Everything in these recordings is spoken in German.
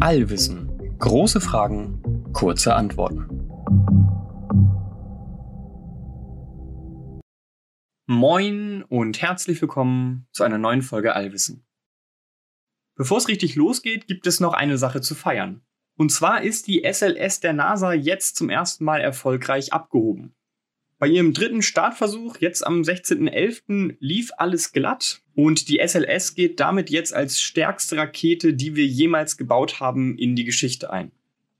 Allwissen. Große Fragen, kurze Antworten. Moin und herzlich willkommen zu einer neuen Folge Allwissen. Bevor es richtig losgeht, gibt es noch eine Sache zu feiern. Und zwar ist die SLS der NASA jetzt zum ersten Mal erfolgreich abgehoben. Bei ihrem dritten Startversuch, jetzt am 16.11., lief alles glatt und die SLS geht damit jetzt als stärkste Rakete, die wir jemals gebaut haben, in die Geschichte ein.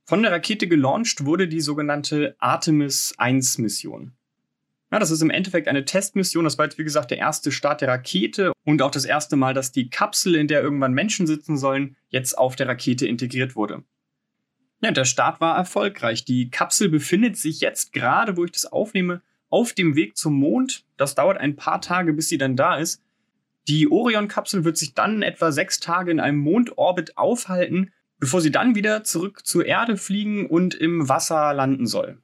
Von der Rakete gelauncht wurde die sogenannte Artemis 1 Mission. Ja, das ist im Endeffekt eine Testmission. Das war jetzt, wie gesagt, der erste Start der Rakete und auch das erste Mal, dass die Kapsel, in der irgendwann Menschen sitzen sollen, jetzt auf der Rakete integriert wurde. Ja, der Start war erfolgreich. Die Kapsel befindet sich jetzt gerade, wo ich das aufnehme, auf dem Weg zum Mond. Das dauert ein paar Tage, bis sie dann da ist. Die Orion-Kapsel wird sich dann etwa sechs Tage in einem Mondorbit aufhalten, bevor sie dann wieder zurück zur Erde fliegen und im Wasser landen soll.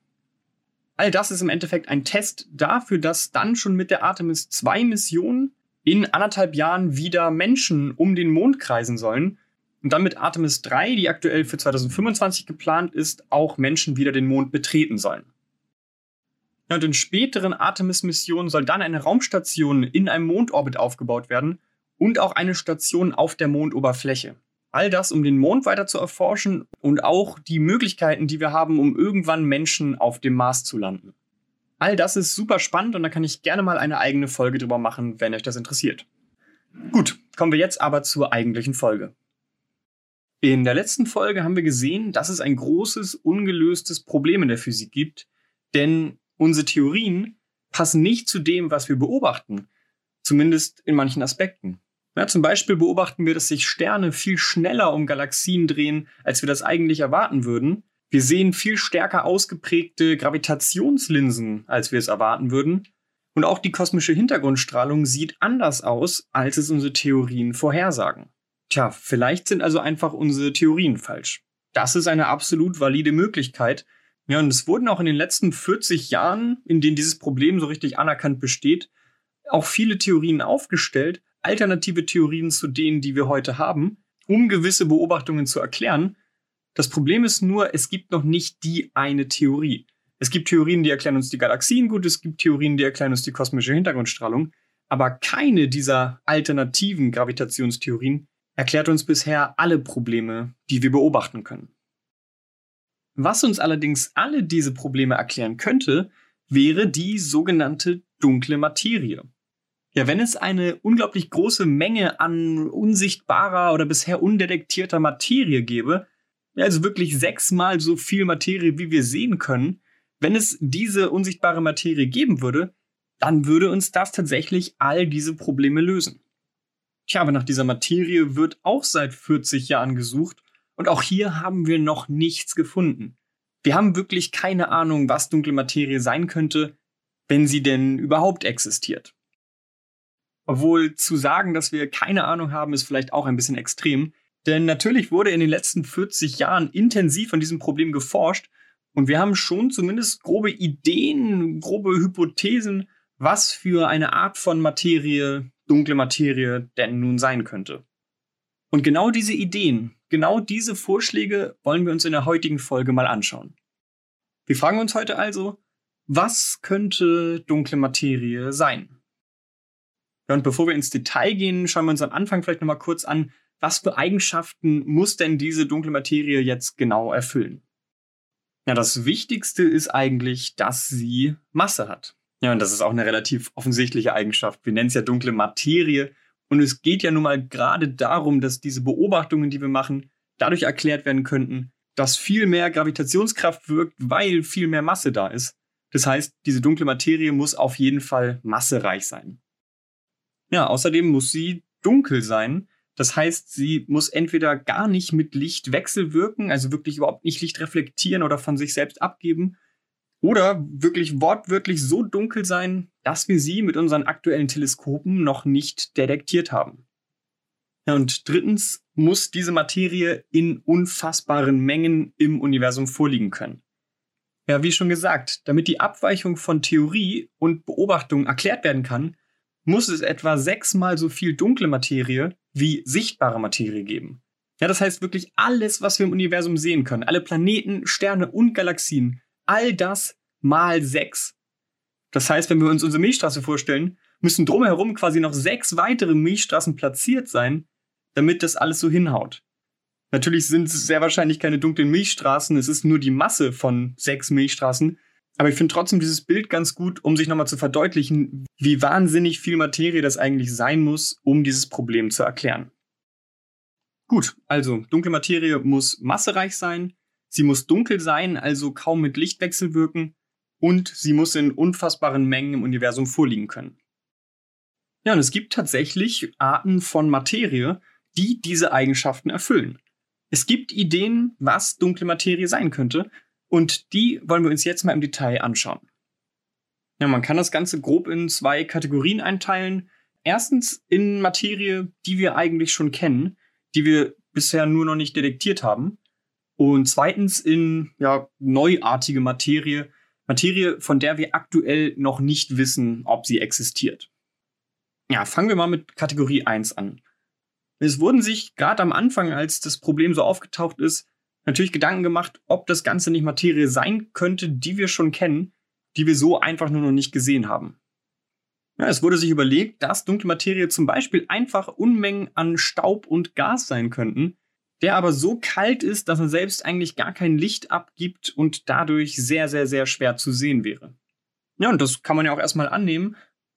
All das ist im Endeffekt ein Test dafür, dass dann schon mit der Artemis 2 Mission in anderthalb Jahren wieder Menschen um den Mond kreisen sollen und dann mit Artemis 3, die aktuell für 2025 geplant ist, auch Menschen wieder den Mond betreten sollen. Und in späteren Artemis-Missionen soll dann eine Raumstation in einem Mondorbit aufgebaut werden und auch eine Station auf der Mondoberfläche. All das, um den Mond weiter zu erforschen und auch die Möglichkeiten, die wir haben, um irgendwann Menschen auf dem Mars zu landen. All das ist super spannend und da kann ich gerne mal eine eigene Folge drüber machen, wenn euch das interessiert. Gut, kommen wir jetzt aber zur eigentlichen Folge. In der letzten Folge haben wir gesehen, dass es ein großes, ungelöstes Problem in der Physik gibt, denn unsere Theorien passen nicht zu dem, was wir beobachten, zumindest in manchen Aspekten. Ja, zum Beispiel beobachten wir, dass sich Sterne viel schneller um Galaxien drehen, als wir das eigentlich erwarten würden. Wir sehen viel stärker ausgeprägte Gravitationslinsen, als wir es erwarten würden. Und auch die kosmische Hintergrundstrahlung sieht anders aus, als es unsere Theorien vorhersagen. Tja, vielleicht sind also einfach unsere Theorien falsch. Das ist eine absolut valide Möglichkeit. Ja, und es wurden auch in den letzten 40 Jahren, in denen dieses Problem so richtig anerkannt besteht, auch viele Theorien aufgestellt, alternative Theorien zu denen, die wir heute haben, um gewisse Beobachtungen zu erklären. Das Problem ist nur, es gibt noch nicht die eine Theorie. Es gibt Theorien, die erklären uns die Galaxien gut, es gibt Theorien, die erklären uns die kosmische Hintergrundstrahlung, aber keine dieser alternativen Gravitationstheorien erklärt uns bisher alle Probleme, die wir beobachten können. Was uns allerdings alle diese Probleme erklären könnte, wäre die sogenannte dunkle Materie. Ja, wenn es eine unglaublich große Menge an unsichtbarer oder bisher undetektierter Materie gäbe, also wirklich sechsmal so viel Materie, wie wir sehen können, wenn es diese unsichtbare Materie geben würde, dann würde uns das tatsächlich all diese Probleme lösen. Tja, aber nach dieser Materie wird auch seit 40 Jahren gesucht und auch hier haben wir noch nichts gefunden. Wir haben wirklich keine Ahnung, was dunkle Materie sein könnte, wenn sie denn überhaupt existiert. Obwohl zu sagen, dass wir keine Ahnung haben, ist vielleicht auch ein bisschen extrem, denn natürlich wurde in den letzten 40 Jahren intensiv an diesem Problem geforscht und wir haben schon zumindest grobe Ideen, grobe Hypothesen, was für eine Art von Materie dunkle Materie denn nun sein könnte. Und genau diese Ideen, genau diese Vorschläge wollen wir uns in der heutigen Folge mal anschauen. Wir fragen uns heute also, was könnte dunkle Materie sein? Ja, und bevor wir ins Detail gehen, schauen wir uns am Anfang vielleicht nochmal kurz an, was für Eigenschaften muss denn diese dunkle Materie jetzt genau erfüllen? Ja, das Wichtigste ist eigentlich, dass sie Masse hat. Ja, und das ist auch eine relativ offensichtliche Eigenschaft. Wir nennen es ja dunkle Materie. Und es geht ja nun mal gerade darum, dass diese Beobachtungen, die wir machen, dadurch erklärt werden könnten, dass viel mehr Gravitationskraft wirkt, weil viel mehr Masse da ist. Das heißt, diese dunkle Materie muss auf jeden Fall massereich sein. Ja, außerdem muss sie dunkel sein. Das heißt, sie muss entweder gar nicht mit Licht wechselwirken, also wirklich überhaupt nicht Licht reflektieren oder von sich selbst abgeben, oder wirklich wortwörtlich so dunkel sein, dass wir sie mit unseren aktuellen Teleskopen noch nicht detektiert haben. Und drittens muss diese Materie in unfassbaren Mengen im Universum vorliegen können. Ja, wie schon gesagt, damit die Abweichung von Theorie und Beobachtung erklärt werden kann, muss es etwa sechsmal so viel dunkle Materie wie sichtbare Materie geben. Ja, das heißt wirklich alles, was wir im Universum sehen können, alle Planeten, Sterne und Galaxien, all das mal sechs. Das heißt, wenn wir uns unsere Milchstraße vorstellen, müssen drumherum quasi noch sechs weitere Milchstraßen platziert sein, damit das alles so hinhaut. Natürlich sind es sehr wahrscheinlich keine dunklen Milchstraßen, es ist nur die Masse von sechs Milchstraßen. Aber ich finde trotzdem dieses Bild ganz gut, um sich nochmal zu verdeutlichen, wie wahnsinnig viel Materie das eigentlich sein muss, um dieses Problem zu erklären. Gut, also dunkle Materie muss massereich sein, sie muss dunkel sein, also kaum mit Lichtwechsel wirken, und sie muss in unfassbaren Mengen im Universum vorliegen können. Ja, und es gibt tatsächlich Arten von Materie, die diese Eigenschaften erfüllen. Es gibt Ideen, was dunkle Materie sein könnte, und die wollen wir uns jetzt mal im Detail anschauen. Ja, man kann das Ganze grob in zwei Kategorien einteilen. Erstens in Materie, die wir eigentlich schon kennen, die wir bisher nur noch nicht detektiert haben. Und zweitens in ja, neuartige Materie, Materie, von der wir aktuell noch nicht wissen, ob sie existiert. Ja, fangen wir mal mit Kategorie 1 an. Es wurden sich gerade am Anfang, als das Problem so aufgetaucht ist, natürlich Gedanken gemacht, ob das Ganze nicht Materie sein könnte, die wir schon kennen, die wir so einfach nur noch nicht gesehen haben. Ja, es wurde sich überlegt, dass dunkle Materie zum Beispiel einfach Unmengen an Staub und Gas sein könnten, der aber so kalt ist, dass er selbst eigentlich gar kein Licht abgibt und dadurch sehr, sehr, sehr schwer zu sehen wäre. Ja, und das kann man ja auch erstmal annehmen.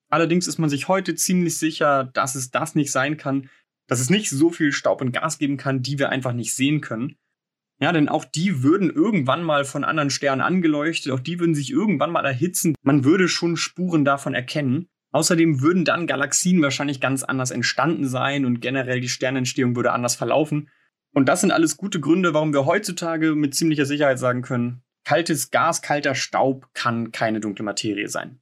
Allerdings ist man sich heute ziemlich sicher, dass es das nicht sein kann, dass es nicht so viel Staub und Gas geben kann, die wir einfach nicht sehen können. Ja, denn auch die würden irgendwann mal von anderen Sternen angeleuchtet, auch die würden sich irgendwann mal erhitzen. Man würde schon Spuren davon erkennen. Außerdem würden dann Galaxien wahrscheinlich ganz anders entstanden sein und generell die Sternentstehung würde anders verlaufen. Und das sind alles gute Gründe, warum wir heutzutage mit ziemlicher Sicherheit sagen können, kaltes Gas, kalter Staub kann keine dunkle Materie sein.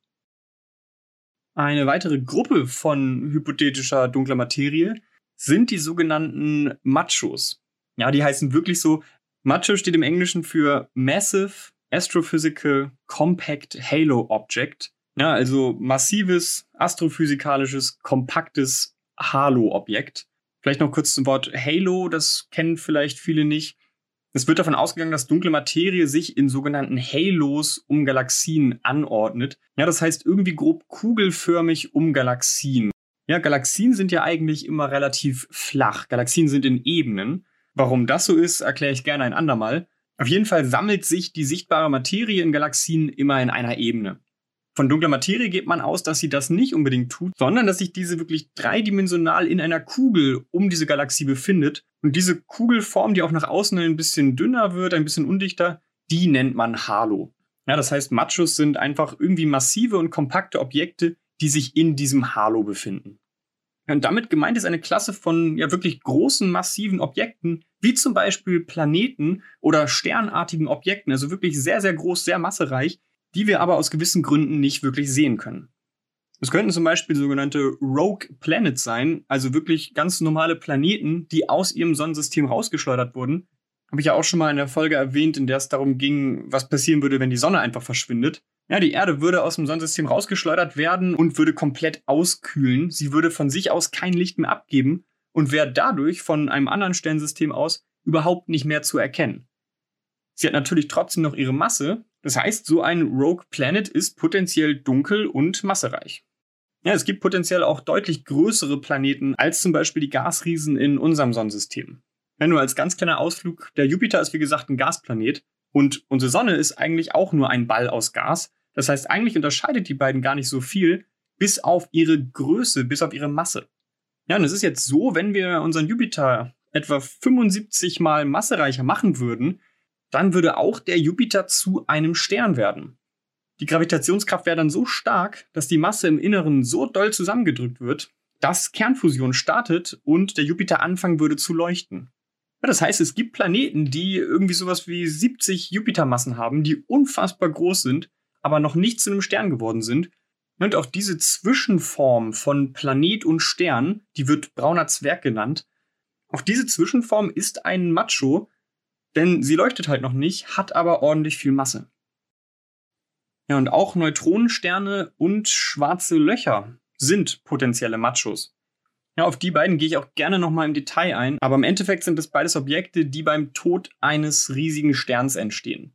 Eine weitere Gruppe von hypothetischer dunkler Materie sind die sogenannten Machos. Ja, die heißen wirklich so. Macho steht im Englischen für Massive Astrophysical Compact Halo Object. Ja, also massives, astrophysikalisches, kompaktes Halo-Objekt. Vielleicht noch kurz zum Wort Halo, das kennen vielleicht viele nicht. Es wird davon ausgegangen, dass dunkle Materie sich in sogenannten Halos um Galaxien anordnet. Ja, das heißt irgendwie grob kugelförmig um Galaxien. Ja, Galaxien sind ja eigentlich immer relativ flach. Galaxien sind in Ebenen. Warum das so ist, erkläre ich gerne ein andermal. Auf jeden Fall sammelt sich die sichtbare Materie in Galaxien immer in einer Ebene. Von dunkler Materie geht man aus, dass sie das nicht unbedingt tut, sondern dass sich diese wirklich dreidimensional in einer Kugel um diese Galaxie befindet. Und diese Kugelform, die auch nach außen ein bisschen dünner wird, ein bisschen undichter, die nennt man Halo. Ja, das heißt, Machos sind einfach irgendwie massive und kompakte Objekte, die sich in diesem Halo befinden. Und damit gemeint ist eine Klasse von ja wirklich großen, massiven Objekten, wie zum Beispiel Planeten oder sternartigen Objekten, also wirklich sehr, sehr groß, sehr massereich, die wir aber aus gewissen Gründen nicht wirklich sehen können. Es könnten zum Beispiel sogenannte Rogue Planets sein, also wirklich ganz normale Planeten, die aus ihrem Sonnensystem rausgeschleudert wurden. Habe ich ja auch schon mal in der Folge erwähnt, in der es darum ging, was passieren würde, wenn die Sonne einfach verschwindet. Ja, die Erde würde aus dem Sonnensystem rausgeschleudert werden und würde komplett auskühlen. Sie würde von sich aus kein Licht mehr abgeben und wäre dadurch von einem anderen Sternensystem aus überhaupt nicht mehr zu erkennen. Sie hat natürlich trotzdem noch ihre Masse, das heißt, so ein Rogue Planet ist potenziell dunkel und massereich. Ja, es gibt potenziell auch deutlich größere Planeten als zum Beispiel die Gasriesen in unserem Sonnensystem. Ja, nur als ganz kleiner Ausflug, der Jupiter ist wie gesagt ein Gasplanet und unsere Sonne ist eigentlich auch nur ein Ball aus Gas. Das heißt, eigentlich unterscheidet die beiden gar nicht so viel, bis auf ihre Größe, bis auf ihre Masse. Ja, und es ist jetzt so, wenn wir unseren Jupiter etwa 75 mal massereicher machen würden, dann würde auch der Jupiter zu einem Stern werden. Die Gravitationskraft wäre dann so stark, dass die Masse im Inneren so doll zusammengedrückt wird, dass Kernfusion startet und der Jupiter anfangen würde zu leuchten. Ja, das heißt, es gibt Planeten, die irgendwie sowas wie 70 Jupitermassen haben, die unfassbar groß sind, aber noch nicht zu einem Stern geworden sind. Und auch diese Zwischenform von Planet und Stern, die wird brauner Zwerg genannt. Auch diese Zwischenform ist ein Macho, denn sie leuchtet halt noch nicht, hat aber ordentlich viel Masse. Ja, und auch Neutronensterne und schwarze Löcher sind potenzielle Machos. Ja, auf die beiden gehe ich auch gerne nochmal im Detail ein, aber im Endeffekt sind es beides Objekte, die beim Tod eines riesigen Sterns entstehen.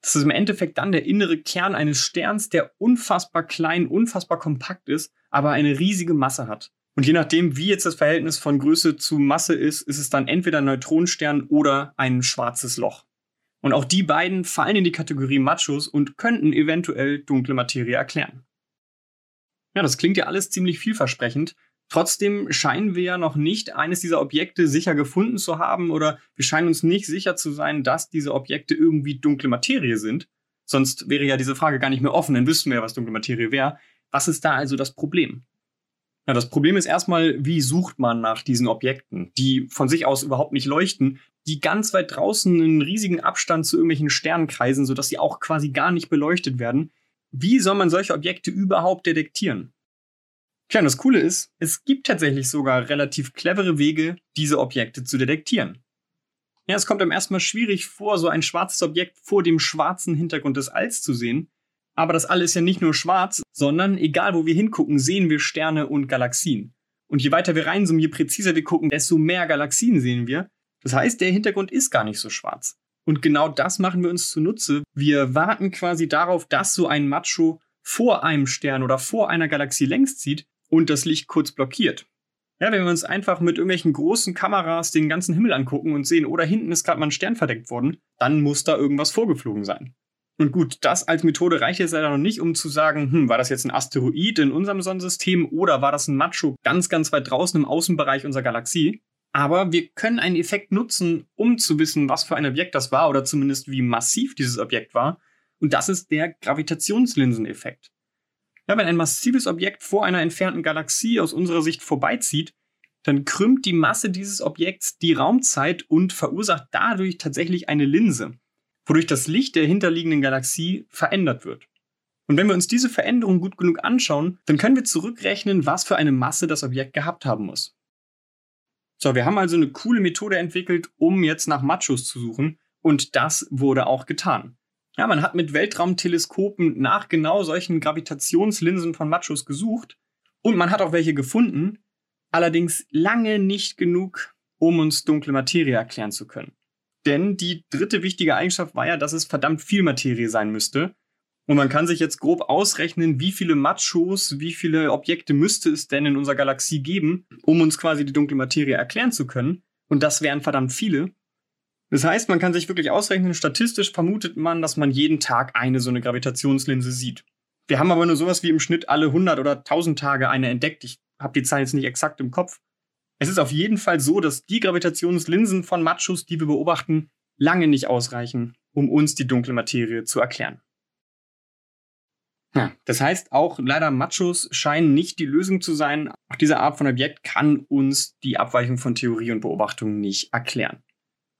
Das ist im Endeffekt dann der innere Kern eines Sterns, der unfassbar klein, unfassbar kompakt ist, aber eine riesige Masse hat. Und je nachdem, wie jetzt das Verhältnis von Größe zu Masse ist, ist es dann entweder ein Neutronenstern oder ein schwarzes Loch. Und auch die beiden fallen in die Kategorie Machos und könnten eventuell dunkle Materie erklären. Ja, das klingt ja alles ziemlich vielversprechend. Trotzdem scheinen wir ja noch nicht eines dieser Objekte sicher gefunden zu haben oder wir scheinen uns nicht sicher zu sein, dass diese Objekte irgendwie dunkle Materie sind. Sonst wäre ja diese Frage gar nicht mehr offen, dann wüssten wir ja, was dunkle Materie wäre. Was ist da also das Problem? Ja, das Problem ist erstmal, wie sucht man nach diesen Objekten, die von sich aus überhaupt nicht leuchten, die ganz weit draußen einen riesigen Abstand zu irgendwelchen Sternen kreisen, sodass sie auch quasi gar nicht beleuchtet werden. Wie soll man solche Objekte überhaupt detektieren? Tja, und das Coole ist, es gibt tatsächlich sogar relativ clevere Wege, diese Objekte zu detektieren. Ja, es kommt einem erstmal schwierig vor, so ein schwarzes Objekt vor dem schwarzen Hintergrund des Alls zu sehen, aber das All ist ja nicht nur schwarz, sondern egal wo wir hingucken, sehen wir Sterne und Galaxien. Und je weiter wir reinzoomen, je präziser wir gucken, desto mehr Galaxien sehen wir. Das heißt, der Hintergrund ist gar nicht so schwarz. Und genau das machen wir uns zunutze. Wir warten quasi darauf, dass so ein Macho vor einem Stern oder vor einer Galaxie längs zieht und das Licht kurz blockiert. Ja, wenn wir uns einfach mit irgendwelchen großen Kameras den ganzen Himmel angucken und sehen, oder hinten ist gerade mal ein Stern verdeckt worden, dann muss da irgendwas vorgeflogen sein. Und gut, das als Methode reicht jetzt leider noch nicht, um zu sagen, hm, war das jetzt ein Asteroid in unserem Sonnensystem oder war das ein Macho ganz, ganz weit draußen im Außenbereich unserer Galaxie. Aber wir können einen Effekt nutzen, um zu wissen, was für ein Objekt das war oder zumindest wie massiv dieses Objekt war. Und das ist der Gravitationslinseneffekt. Ja, wenn ein massives Objekt vor einer entfernten Galaxie aus unserer Sicht vorbeizieht, dann krümmt die Masse dieses Objekts die Raumzeit und verursacht dadurch tatsächlich eine Linse wodurch das Licht der hinterliegenden Galaxie verändert wird. Und wenn wir uns diese Veränderung gut genug anschauen, dann können wir zurückrechnen, was für eine Masse das Objekt gehabt haben muss. So, wir haben also eine coole Methode entwickelt, um jetzt nach Machos zu suchen, und das wurde auch getan. Ja, man hat mit Weltraumteleskopen nach genau solchen Gravitationslinsen von Machos gesucht und man hat auch welche gefunden, allerdings lange nicht genug, um uns dunkle Materie erklären zu können. Denn die dritte wichtige Eigenschaft war ja, dass es verdammt viel Materie sein müsste. Und man kann sich jetzt grob ausrechnen, wie viele Machos, wie viele Objekte müsste es denn in unserer Galaxie geben, um uns quasi die dunkle Materie erklären zu können. Und das wären verdammt viele. Das heißt, man kann sich wirklich ausrechnen, statistisch vermutet man, dass man jeden Tag eine so eine Gravitationslinse sieht. Wir haben aber nur sowas wie im Schnitt alle 100 oder 1000 Tage eine entdeckt. Ich habe die Zahl jetzt nicht exakt im Kopf. Es ist auf jeden Fall so, dass die Gravitationslinsen von Machos, die wir beobachten, lange nicht ausreichen, um uns die dunkle Materie zu erklären. Ja, das heißt, auch leider Machos scheinen nicht die Lösung zu sein. Auch diese Art von Objekt kann uns die Abweichung von Theorie und Beobachtung nicht erklären.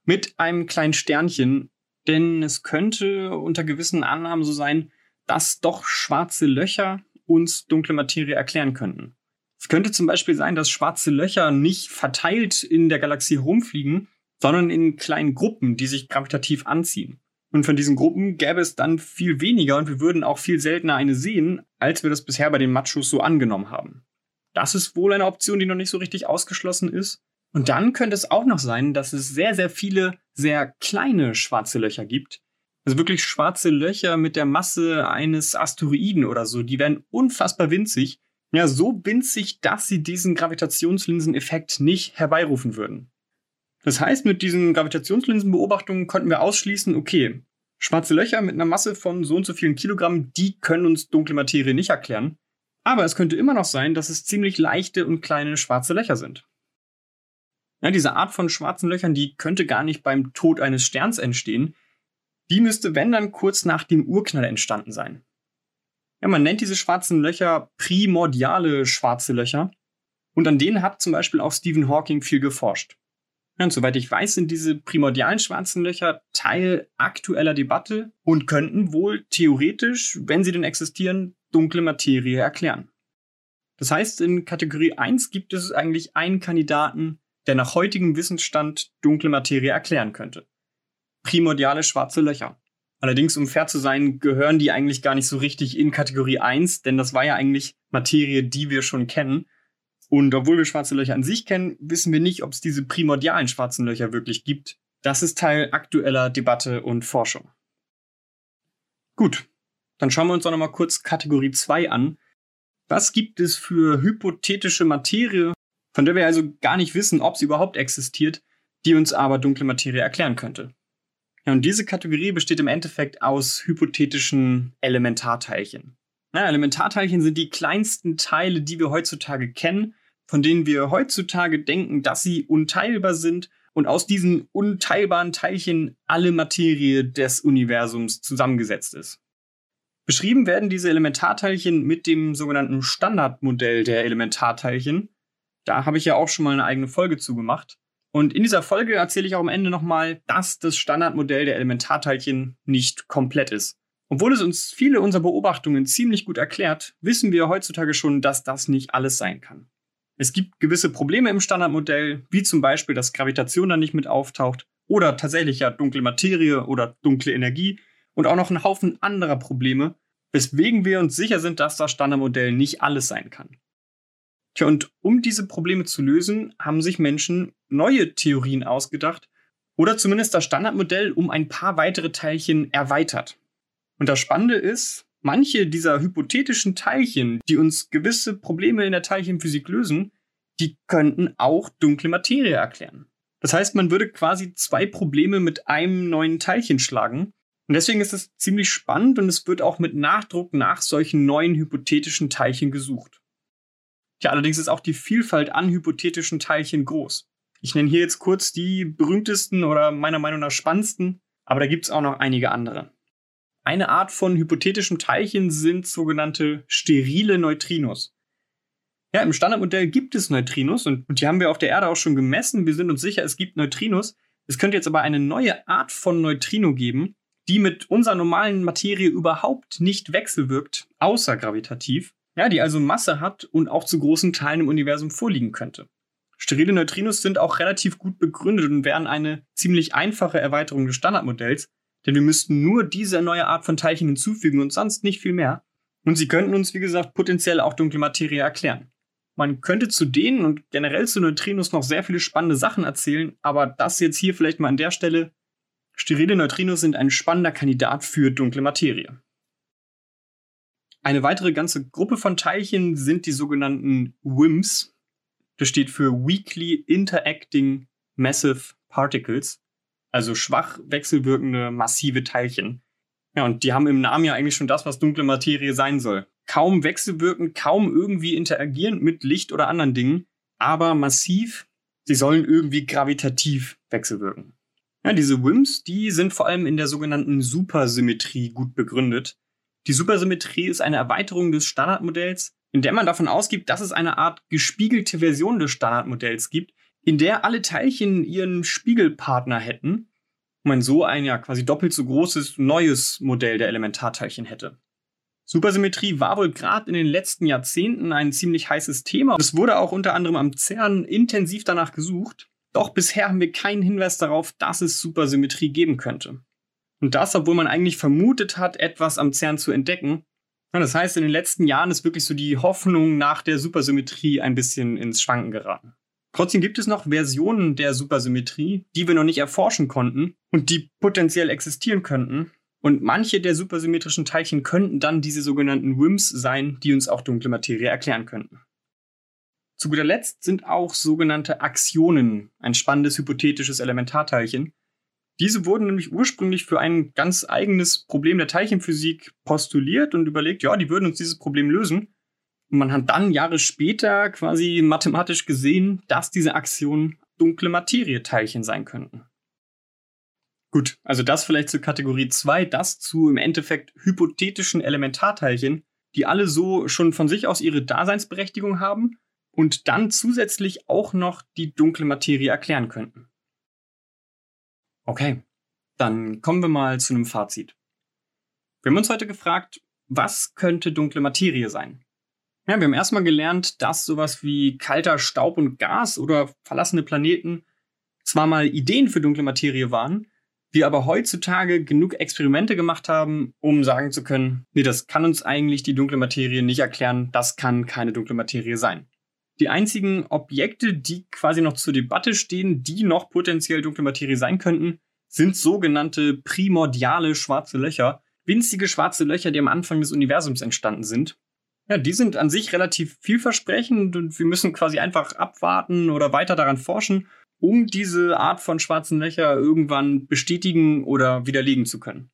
Mit einem kleinen Sternchen, denn es könnte unter gewissen Annahmen so sein, dass doch schwarze Löcher uns dunkle Materie erklären könnten. Es könnte zum Beispiel sein, dass schwarze Löcher nicht verteilt in der Galaxie herumfliegen, sondern in kleinen Gruppen, die sich gravitativ anziehen. Und von diesen Gruppen gäbe es dann viel weniger und wir würden auch viel seltener eine sehen, als wir das bisher bei den Machos so angenommen haben. Das ist wohl eine Option, die noch nicht so richtig ausgeschlossen ist. Und dann könnte es auch noch sein, dass es sehr, sehr viele sehr kleine schwarze Löcher gibt. Also wirklich schwarze Löcher mit der Masse eines Asteroiden oder so. Die werden unfassbar winzig ja so winzig, dass sie diesen Gravitationslinseneffekt nicht herbeirufen würden. Das heißt, mit diesen Gravitationslinsenbeobachtungen konnten wir ausschließen, okay, schwarze Löcher mit einer Masse von so und so vielen Kilogramm, die können uns dunkle Materie nicht erklären. Aber es könnte immer noch sein, dass es ziemlich leichte und kleine schwarze Löcher sind. Ja, diese Art von schwarzen Löchern, die könnte gar nicht beim Tod eines Sterns entstehen. Die müsste, wenn dann, kurz nach dem Urknall entstanden sein. Ja, man nennt diese schwarzen Löcher primordiale schwarze Löcher. Und an denen hat zum Beispiel auch Stephen Hawking viel geforscht. Ja, und soweit ich weiß, sind diese primordialen schwarzen Löcher Teil aktueller Debatte und könnten wohl theoretisch, wenn sie denn existieren, dunkle Materie erklären. Das heißt, in Kategorie 1 gibt es eigentlich einen Kandidaten, der nach heutigem Wissensstand dunkle Materie erklären könnte. Primordiale schwarze Löcher. Allerdings, um fair zu sein, gehören die eigentlich gar nicht so richtig in Kategorie 1, denn das war ja eigentlich Materie, die wir schon kennen. Und obwohl wir schwarze Löcher an sich kennen, wissen wir nicht, ob es diese primordialen schwarzen Löcher wirklich gibt. Das ist Teil aktueller Debatte und Forschung. Gut, dann schauen wir uns doch nochmal kurz Kategorie 2 an. Was gibt es für hypothetische Materie, von der wir also gar nicht wissen, ob sie überhaupt existiert, die uns aber dunkle Materie erklären könnte? Ja, und diese Kategorie besteht im Endeffekt aus hypothetischen Elementarteilchen. Ja, Elementarteilchen sind die kleinsten Teile, die wir heutzutage kennen, von denen wir heutzutage denken, dass sie unteilbar sind und aus diesen unteilbaren Teilchen alle Materie des Universums zusammengesetzt ist. Beschrieben werden diese Elementarteilchen mit dem sogenannten Standardmodell der Elementarteilchen. Da habe ich ja auch schon mal eine eigene Folge zugemacht. Und in dieser Folge erzähle ich auch am Ende nochmal, dass das Standardmodell der Elementarteilchen nicht komplett ist. Obwohl es uns viele unserer Beobachtungen ziemlich gut erklärt, wissen wir heutzutage schon, dass das nicht alles sein kann. Es gibt gewisse Probleme im Standardmodell, wie zum Beispiel, dass Gravitation da nicht mit auftaucht oder tatsächlich ja dunkle Materie oder dunkle Energie und auch noch einen Haufen anderer Probleme, weswegen wir uns sicher sind, dass das Standardmodell nicht alles sein kann. Tja, und um diese Probleme zu lösen, haben sich Menschen neue Theorien ausgedacht oder zumindest das Standardmodell um ein paar weitere Teilchen erweitert. Und das Spannende ist, manche dieser hypothetischen Teilchen, die uns gewisse Probleme in der Teilchenphysik lösen, die könnten auch dunkle Materie erklären. Das heißt, man würde quasi zwei Probleme mit einem neuen Teilchen schlagen. Und deswegen ist es ziemlich spannend und es wird auch mit Nachdruck nach solchen neuen hypothetischen Teilchen gesucht. Ja, allerdings ist auch die Vielfalt an hypothetischen Teilchen groß. Ich nenne hier jetzt kurz die berühmtesten oder meiner Meinung nach spannendsten, aber da gibt es auch noch einige andere. Eine Art von hypothetischem Teilchen sind sogenannte sterile Neutrinos. Ja, im Standardmodell gibt es Neutrinos und, und die haben wir auf der Erde auch schon gemessen. Wir sind uns sicher, es gibt Neutrinos. Es könnte jetzt aber eine neue Art von Neutrino geben, die mit unserer normalen Materie überhaupt nicht wechselwirkt, außer gravitativ ja, die also Masse hat und auch zu großen Teilen im Universum vorliegen könnte. Sterile Neutrinos sind auch relativ gut begründet und wären eine ziemlich einfache Erweiterung des Standardmodells, denn wir müssten nur diese neue Art von Teilchen hinzufügen und sonst nicht viel mehr. Und sie könnten uns, wie gesagt, potenziell auch dunkle Materie erklären. Man könnte zu denen und generell zu Neutrinos noch sehr viele spannende Sachen erzählen, aber das jetzt hier vielleicht mal an der Stelle. Sterile Neutrinos sind ein spannender Kandidat für dunkle Materie. Eine weitere ganze Gruppe von Teilchen sind die sogenannten WIMPs. Das steht für Weakly Interacting Massive Particles, also schwach wechselwirkende massive Teilchen. Ja, und die haben im Namen ja eigentlich schon das, was dunkle Materie sein soll. Kaum wechselwirken, kaum irgendwie interagieren mit Licht oder anderen Dingen, aber massiv, sie sollen irgendwie gravitativ wechselwirken. Ja, diese WIMPs, die sind vor allem in der sogenannten Supersymmetrie gut begründet. Die Supersymmetrie ist eine Erweiterung des Standardmodells, in der man davon ausgeht, dass es eine Art gespiegelte Version des Standardmodells gibt, in der alle Teilchen ihren Spiegelpartner hätten und man so ein ja quasi doppelt so großes neues Modell der Elementarteilchen hätte. Supersymmetrie war wohl gerade in den letzten Jahrzehnten ein ziemlich heißes Thema. Es wurde auch unter anderem am CERN intensiv danach gesucht. Doch bisher haben wir keinen Hinweis darauf, dass es Supersymmetrie geben könnte. Und das, obwohl man eigentlich vermutet hat, etwas am CERN zu entdecken. Das heißt, in den letzten Jahren ist wirklich so die Hoffnung nach der Supersymmetrie ein bisschen ins Schwanken geraten. Trotzdem gibt es noch Versionen der Supersymmetrie, die wir noch nicht erforschen konnten und die potenziell existieren könnten. Und manche der supersymmetrischen Teilchen könnten dann diese sogenannten WIMPs sein, die uns auch dunkle Materie erklären könnten. Zu guter Letzt sind auch sogenannte Aktionen ein spannendes hypothetisches Elementarteilchen, diese wurden nämlich ursprünglich für ein ganz eigenes Problem der Teilchenphysik postuliert und überlegt, ja, die würden uns dieses Problem lösen. Und man hat dann Jahre später quasi mathematisch gesehen, dass diese Aktionen dunkle Materieteilchen sein könnten. Gut, also das vielleicht zur Kategorie 2, das zu im Endeffekt hypothetischen Elementarteilchen, die alle so schon von sich aus ihre Daseinsberechtigung haben und dann zusätzlich auch noch die dunkle Materie erklären könnten. Okay, dann kommen wir mal zu einem Fazit. Wir haben uns heute gefragt, was könnte dunkle Materie sein? Ja, wir haben erstmal gelernt, dass sowas wie kalter Staub und Gas oder verlassene Planeten zwar mal Ideen für dunkle Materie waren, wir aber heutzutage genug Experimente gemacht haben, um sagen zu können, nee, das kann uns eigentlich die dunkle Materie nicht erklären, das kann keine dunkle Materie sein. Die einzigen Objekte, die quasi noch zur Debatte stehen, die noch potenziell dunkle Materie sein könnten, sind sogenannte primordiale schwarze Löcher, winzige schwarze Löcher, die am Anfang des Universums entstanden sind. Ja, die sind an sich relativ vielversprechend und wir müssen quasi einfach abwarten oder weiter daran forschen, um diese Art von schwarzen Löcher irgendwann bestätigen oder widerlegen zu können.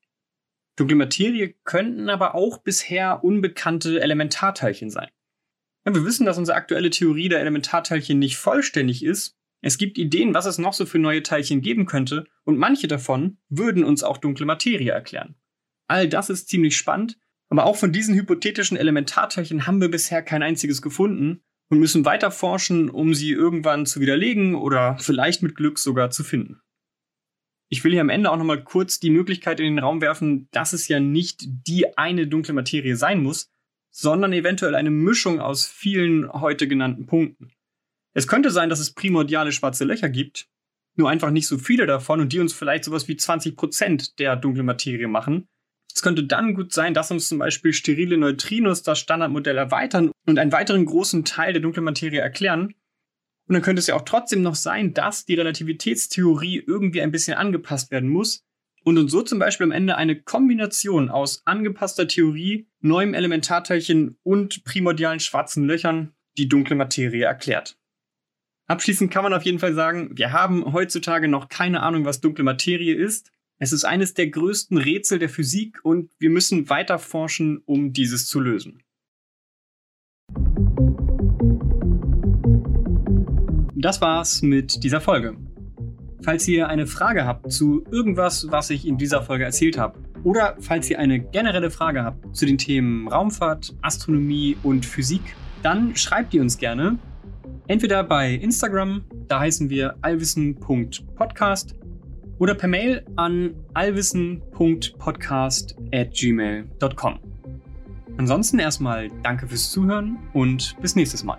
Dunkle Materie könnten aber auch bisher unbekannte Elementarteilchen sein. Ja, wir wissen, dass unsere aktuelle Theorie der Elementarteilchen nicht vollständig ist. Es gibt Ideen, was es noch so für neue Teilchen geben könnte, und manche davon würden uns auch dunkle Materie erklären. All das ist ziemlich spannend, aber auch von diesen hypothetischen Elementarteilchen haben wir bisher kein einziges gefunden und müssen weiter forschen, um sie irgendwann zu widerlegen oder vielleicht mit Glück sogar zu finden. Ich will hier am Ende auch nochmal kurz die Möglichkeit in den Raum werfen, dass es ja nicht die eine dunkle Materie sein muss, sondern eventuell eine Mischung aus vielen heute genannten Punkten. Es könnte sein, dass es primordiale schwarze Löcher gibt, nur einfach nicht so viele davon und die uns vielleicht sowas wie 20% der dunklen Materie machen. Es könnte dann gut sein, dass uns zum Beispiel sterile Neutrinos das Standardmodell erweitern und einen weiteren großen Teil der dunklen Materie erklären. Und dann könnte es ja auch trotzdem noch sein, dass die Relativitätstheorie irgendwie ein bisschen angepasst werden muss und uns so zum Beispiel am Ende eine Kombination aus angepasster Theorie, neuem Elementarteilchen und primordialen schwarzen Löchern die dunkle Materie erklärt. Abschließend kann man auf jeden Fall sagen, wir haben heutzutage noch keine Ahnung, was dunkle Materie ist. Es ist eines der größten Rätsel der Physik und wir müssen weiter forschen, um dieses zu lösen. Das war's mit dieser Folge. Falls ihr eine Frage habt zu irgendwas, was ich in dieser Folge erzählt habe, oder falls ihr eine generelle Frage habt zu den Themen Raumfahrt, Astronomie und Physik, dann schreibt ihr uns gerne. Entweder bei Instagram, da heißen wir allwissen.podcast, oder per Mail an allwissen.podcast@gmail.com. Ansonsten erstmal danke fürs Zuhören und bis nächstes Mal.